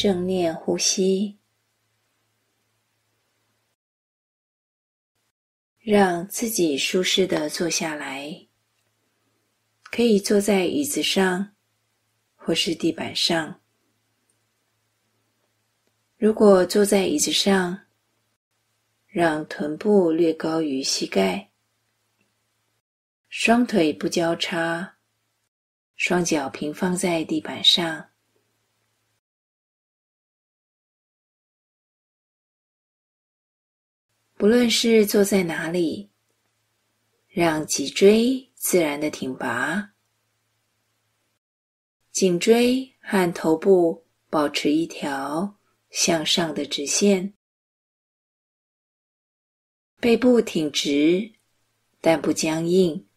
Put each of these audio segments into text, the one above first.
正念呼吸，让自己舒适的坐下来，可以坐在椅子上或是地板上。如果坐在椅子上，让臀部略高于膝盖，双腿不交叉，双脚平放在地板上。不论是坐在哪里，让脊椎自然的挺拔，颈椎和头部保持一条向上的直线，背部挺直，但不僵硬。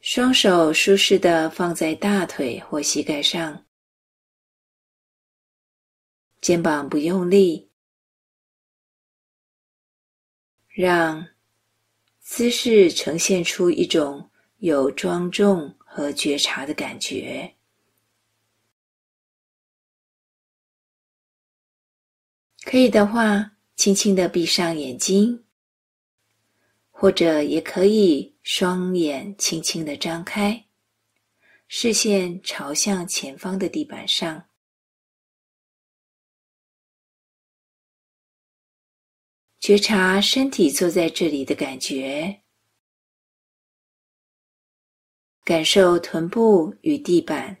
双手舒适的放在大腿或膝盖上，肩膀不用力，让姿势呈现出一种有庄重和觉察的感觉。可以的话，轻轻的闭上眼睛，或者也可以双眼轻轻的张开，视线朝向前方的地板上，觉察身体坐在这里的感觉，感受臀部与地板，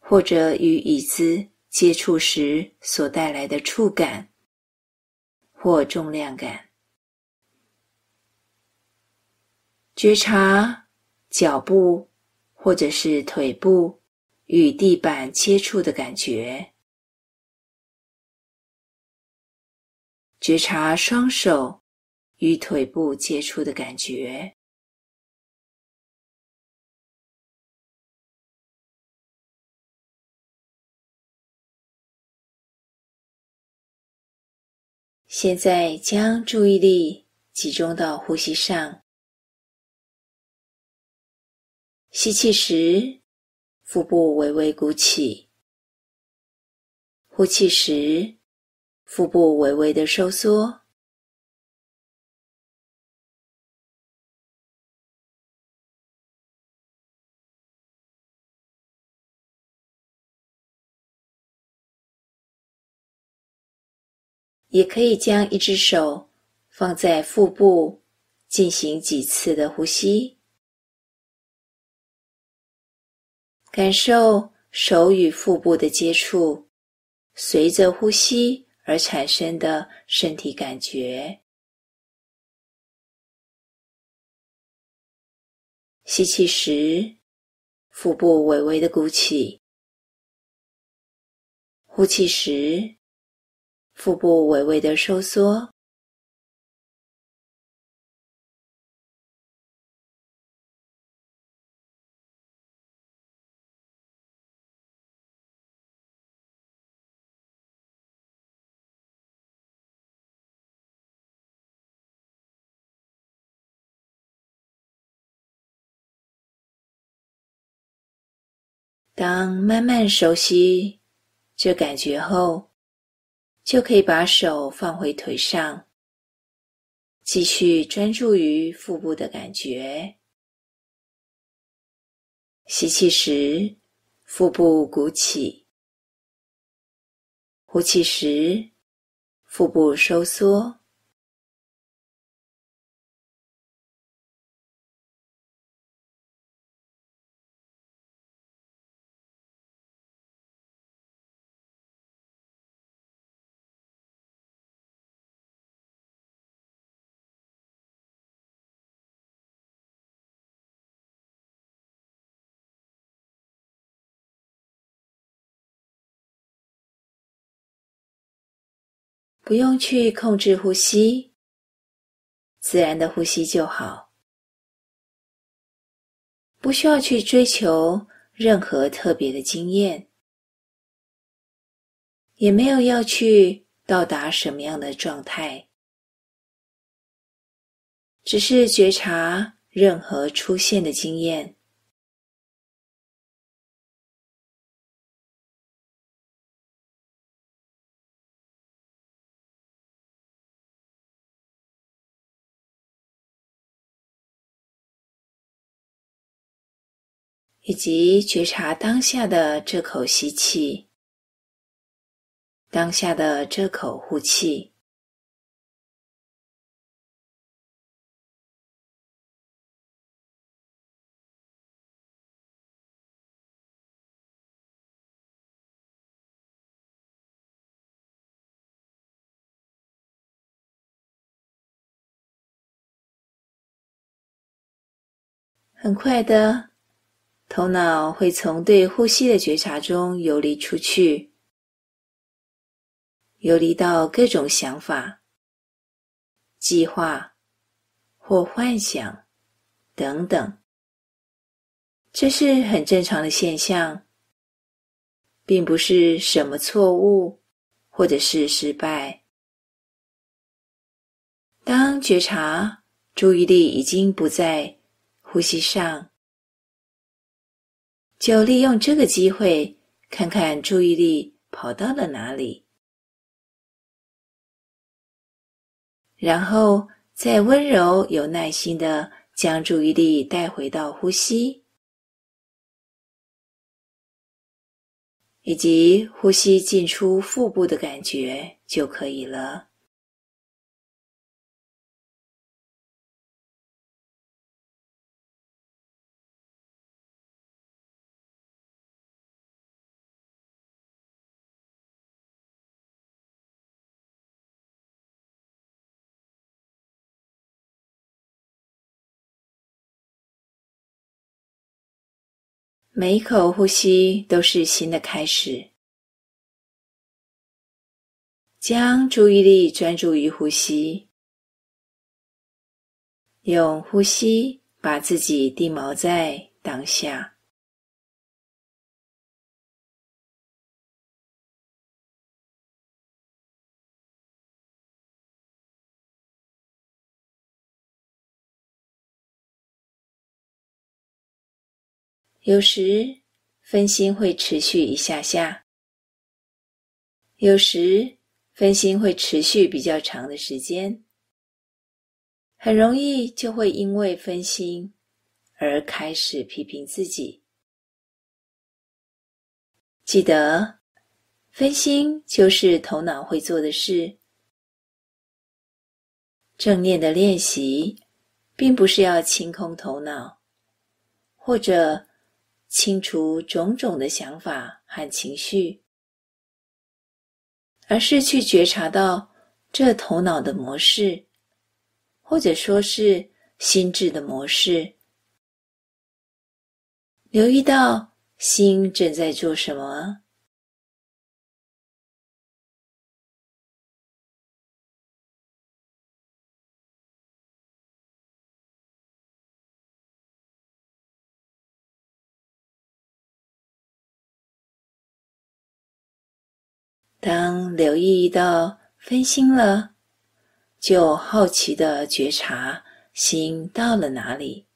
或者与椅子。接触时所带来的触感或重量感，觉察脚部或者是腿部与地板接触的感觉，觉察双手与腿部接触的感觉。现在将注意力集中到呼吸上。吸气时，腹部微微鼓起；呼气时，腹部微微的收缩。也可以将一只手放在腹部，进行几次的呼吸，感受手与腹部的接触，随着呼吸而产生的身体感觉。吸气时，腹部微微的鼓起；呼气时，腹部微微的收缩，当慢慢熟悉这感觉后，就可以把手放回腿上，继续专注于腹部的感觉。吸气时，腹部鼓起；呼气时，腹部收缩。不用去控制呼吸，自然的呼吸就好。不需要去追求任何特别的经验，也没有要去到达什么样的状态，只是觉察任何出现的经验。以及觉察当下的这口吸气，当下的这口呼气。很快的，头脑会从对呼吸的觉察中游离出去，游离到各种想法、计划或幻想等等。这是很正常的现象，并不是什么错误或者是失败。当觉察注意力已经不在呼吸上，就利用这个机会，看看注意力跑到了哪里，然后再温柔有耐心的将注意力带回到呼吸，以及呼吸进出腹部的感觉就可以了。每一口呼吸都是新的开始。将注意力专注于呼吸，用呼吸把自己定锚在当下。有时分心会持续一下下，有时分心会持续比较长的时间，很容易就会因为分心而开始批评自己。记得，分心就是头脑会做的事。正念的练习，并不是要清空头脑，或者清除种种的想法和情绪，而是去觉察到这头脑的模式，或者说是心智的模式，留意到心正在做什么。当留意到分心了，就好奇的觉察心到了哪里，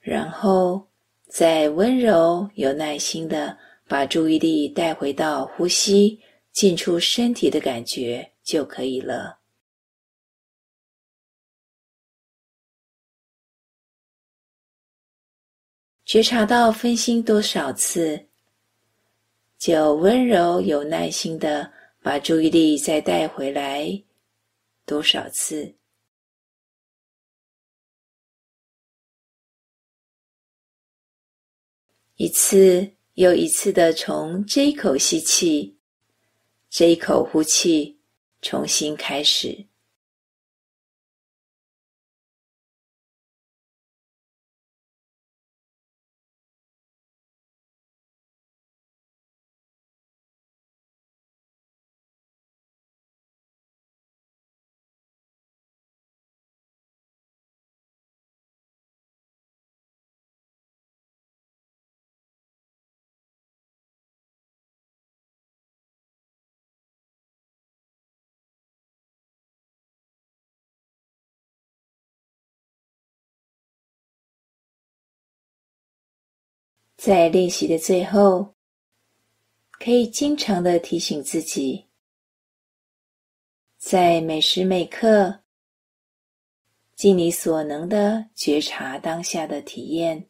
然后再温柔有耐心的把注意力带回到呼吸进出身体的感觉就可以了。觉察到分心多少次，就温柔有耐心的把注意力再带回来多少次，一次又一次的从这一口吸气，这一口呼气，重新开始。在练习的最后，可以经常的提醒自己，在每时每刻，尽你所能的觉察当下的体验，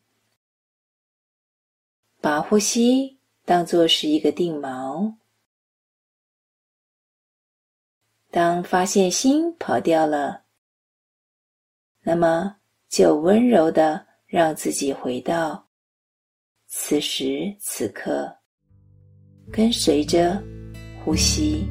把呼吸当作是一个定锚。当发现心跑掉了，那么就温柔的让自己回到此时此刻，跟随着呼吸。